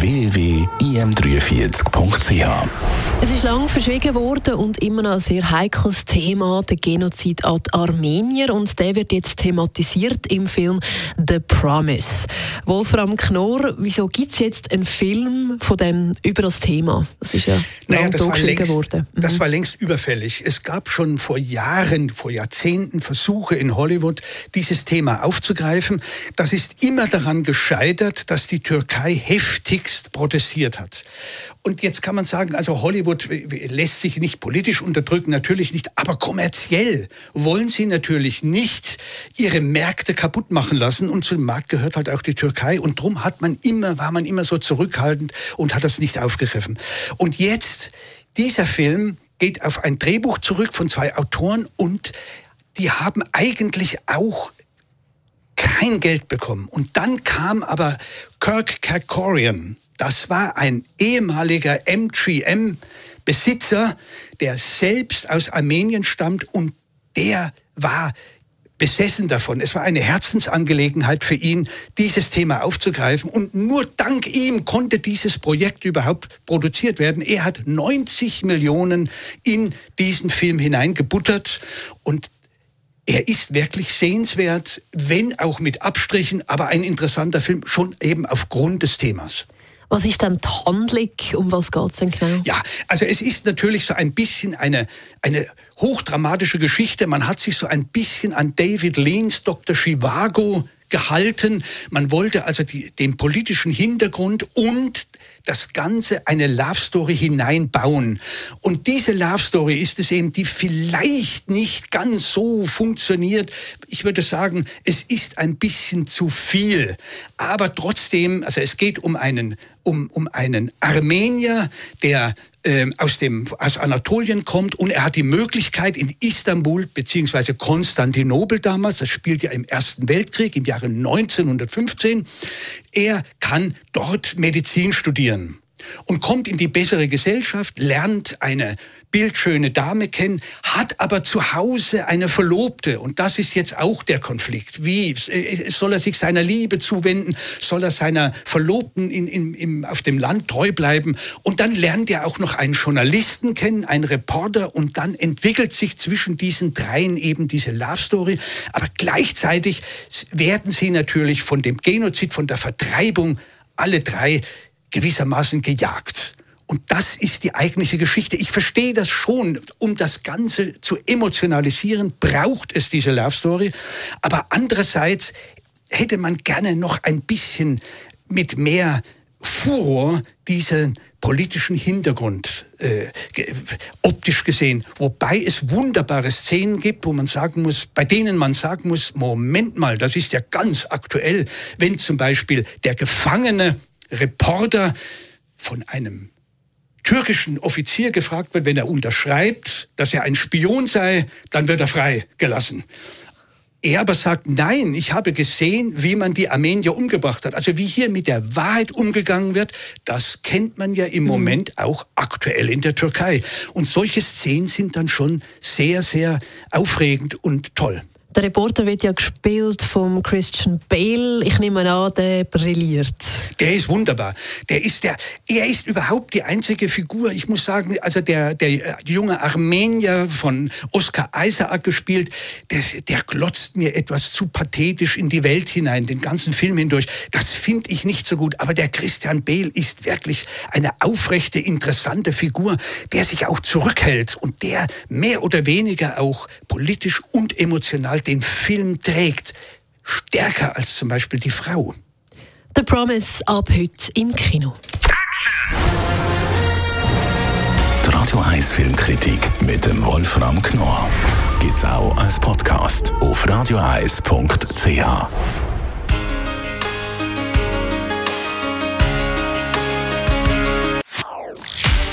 www.im43.ch Es ist lang verschwiegen worden und immer noch ein sehr heikles Thema, der Genozid an die Armenier. Und der wird jetzt thematisiert im Film The Promise. Wolfram Knorr, wieso gibt es jetzt einen Film von dem über das Thema? Das ist ja naja, das war, längst, worden. Mhm. das war längst überfällig. Es gab schon vor Jahren, vor Jahrzehnten Versuche in Hollywood, dieses Thema aufzugreifen. Das ist immer daran gescheitert, dass die Türkei heftigst protestiert hat. Und jetzt kann man sagen, also Hollywood lässt sich nicht politisch unterdrücken, natürlich nicht, aber kommerziell wollen sie natürlich nicht ihre Märkte kaputt machen lassen. Und zum Markt gehört halt auch die Türkei. Und darum hat man immer, war man immer so zurückhaltend und hat das nicht aufgegriffen. Und jetzt, dieser Film geht auf ein Drehbuch zurück von zwei Autoren und die haben eigentlich auch kein Geld bekommen. Und dann kam aber Kirk Kerkorian, das war ein ehemaliger M3M-Besitzer, der selbst aus Armenien stammt und der war besessen davon. Es war eine Herzensangelegenheit für ihn, dieses Thema aufzugreifen. Und nur dank ihm konnte dieses Projekt überhaupt produziert werden. Er hat 90 Millionen in diesen Film hineingebuttert. Und er ist wirklich sehenswert, wenn auch mit Abstrichen, aber ein interessanter Film, schon eben aufgrund des Themas. Was ist denn die Handlung? Um was geht es denn genau? Ja, also es ist natürlich so ein bisschen eine, eine hochdramatische Geschichte. Man hat sich so ein bisschen an David Leans Dr. Chivago gehalten. Man wollte also die, den politischen Hintergrund und das Ganze eine Love Story hineinbauen. Und diese Love Story ist es eben, die vielleicht nicht ganz so funktioniert. Ich würde sagen, es ist ein bisschen zu viel. Aber trotzdem, also es geht um einen, um, um einen Armenier, der äh, aus, dem, aus Anatolien kommt und er hat die Möglichkeit in Istanbul beziehungsweise Konstantinopel damals, das spielt ja im Ersten Weltkrieg im Jahre 1915, er kann dort Medizin studieren und kommt in die bessere Gesellschaft, lernt eine bildschöne Dame kennen, hat aber zu Hause eine Verlobte. Und das ist jetzt auch der Konflikt. Wie äh, soll er sich seiner Liebe zuwenden? Soll er seiner Verlobten in, in, in, auf dem Land treu bleiben? Und dann lernt er auch noch einen Journalisten kennen, einen Reporter. Und dann entwickelt sich zwischen diesen dreien eben diese Love Story. Aber gleichzeitig werden sie natürlich von dem Genozid, von der Vertreibung, alle drei gewissermaßen gejagt. Und das ist die eigentliche Geschichte. Ich verstehe das schon. Um das Ganze zu emotionalisieren, braucht es diese Love Story. Aber andererseits hätte man gerne noch ein bisschen mit mehr Furor diesen politischen Hintergrund äh, optisch gesehen, wobei es wunderbare Szenen gibt, wo man sagen muss, bei denen man sagen muss, Moment mal, das ist ja ganz aktuell, wenn zum Beispiel der gefangene Reporter von einem türkischen Offizier gefragt wird, wenn er unterschreibt, dass er ein Spion sei, dann wird er freigelassen. Er aber sagt, nein, ich habe gesehen, wie man die Armenier umgebracht hat. Also wie hier mit der Wahrheit umgegangen wird, das kennt man ja im mhm. Moment auch aktuell in der Türkei. Und solche Szenen sind dann schon sehr, sehr aufregend und toll. Der Reporter wird ja gespielt vom Christian Bale. Ich nehme an, der brilliert. Der ist wunderbar. Der ist der, er ist überhaupt die einzige Figur. Ich muss sagen, also der, der junge Armenier von Oscar Isaac gespielt, der, der glotzt mir etwas zu pathetisch in die Welt hinein, den ganzen Film hindurch. Das finde ich nicht so gut. Aber der Christian Bale ist wirklich eine aufrechte, interessante Figur, der sich auch zurückhält und der mehr oder weniger auch politisch und emotional den Film trägt, stärker als zum Beispiel die Frau. The Promise ab heute im Kino. Die Radio 1 Filmkritik mit dem Wolfram Knorr gibt es auch als Podcast auf radioeis.ch.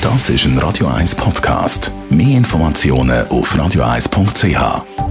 Das ist ein Radio 1 Podcast. Mehr Informationen auf radio1.ch.